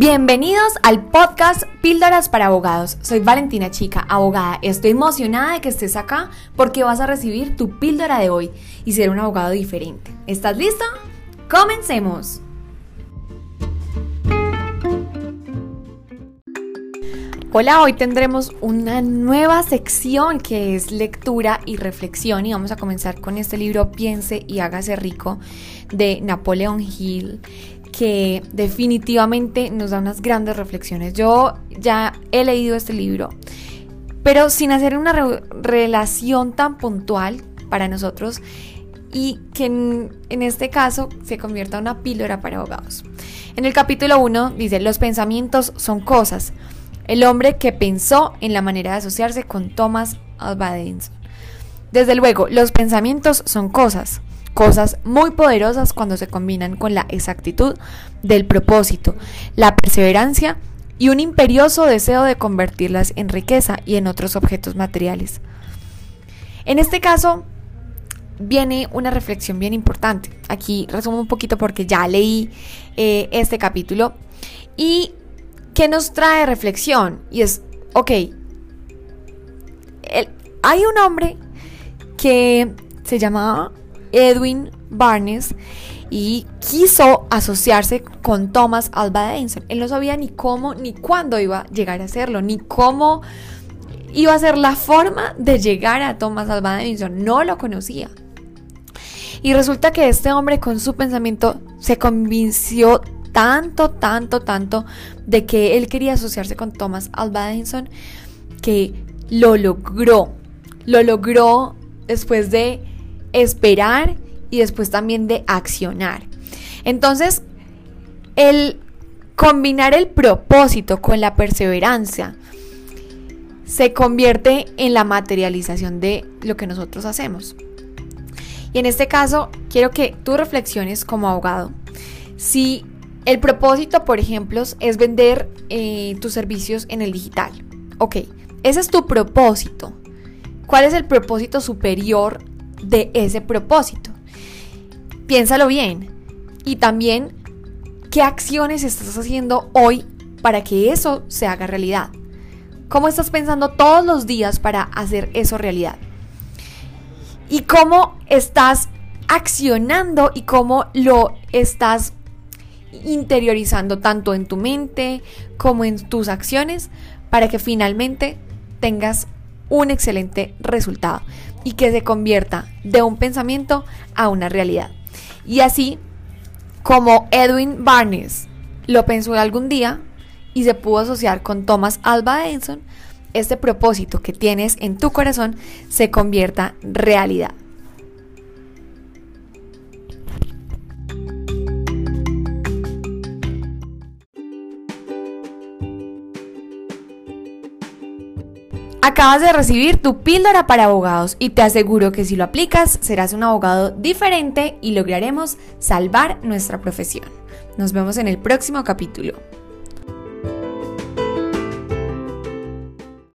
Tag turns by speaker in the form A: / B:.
A: Bienvenidos al podcast Píldoras para Abogados. Soy Valentina Chica, abogada. Estoy emocionada de que estés acá porque vas a recibir tu píldora de hoy y ser un abogado diferente. ¿Estás listo? ¡Comencemos! Hola, hoy tendremos una nueva sección que es lectura y reflexión y vamos a comenzar con este libro Piense y hágase rico de Napoleon Hill que definitivamente nos da unas grandes reflexiones. Yo ya he leído este libro, pero sin hacer una relación tan puntual para nosotros y que en, este caso se convierta en una píldora para abogados. En el capítulo 1 dice, los pensamientos son cosas. El hombre que pensó en la manera de asociarse con Thomas Alva Edison. Desde luego, los pensamientos son cosas cosas muy poderosas cuando se combinan con la exactitud del propósito, la perseverancia y un imperioso deseo de convertirlas en riqueza y en otros objetos materiales. En este caso, viene una reflexión bien importante. Aquí resumo un poquito porque ya leí eh, este capítulo. ¿Y qué nos trae reflexión? Y es, ok, hay un hombre que se llamaba Edwin Barnes y quiso asociarse con Thomas Alva Edison. Él no sabía ni cómo ni cuándo iba a llegar a hacerlo, ni cómo iba a ser la forma de llegar a Thomas Alva Edison. No lo conocía. Y resulta que este hombre con su pensamiento se convenció tanto, tanto, tanto de que él quería asociarse con Thomas Alva Edison que lo logró. Lo logró después de esperar y después también de accionar. Entonces, el combinar el propósito con la perseverancia se convierte en la materialización de lo que nosotros hacemos. Y en este caso, quiero que tú reflexiones como abogado. Si el propósito, por ejemplo, es vender eh, tus servicios en el digital. Ok, ese es tu propósito. ¿Cuál es el propósito superior de ese propósito. Piénsalo bien. Y también, ¿qué acciones estás haciendo hoy para que eso se haga realidad? ¿Cómo estás pensando todos los días para hacer eso realidad? ¿Y cómo estás accionando y cómo lo estás interiorizando tanto en tu mente como en tus acciones para que finalmente tengas un excelente resultado y que se convierta de un pensamiento a una realidad. Y así como Edwin Barnes lo pensó algún día y se pudo asociar con Thomas Alva Edison, este propósito que tienes en tu corazón se convierta realidad. Acabas de recibir tu píldora para abogados y te aseguro que si lo aplicas serás un abogado diferente y lograremos salvar nuestra profesión. Nos vemos en el próximo capítulo.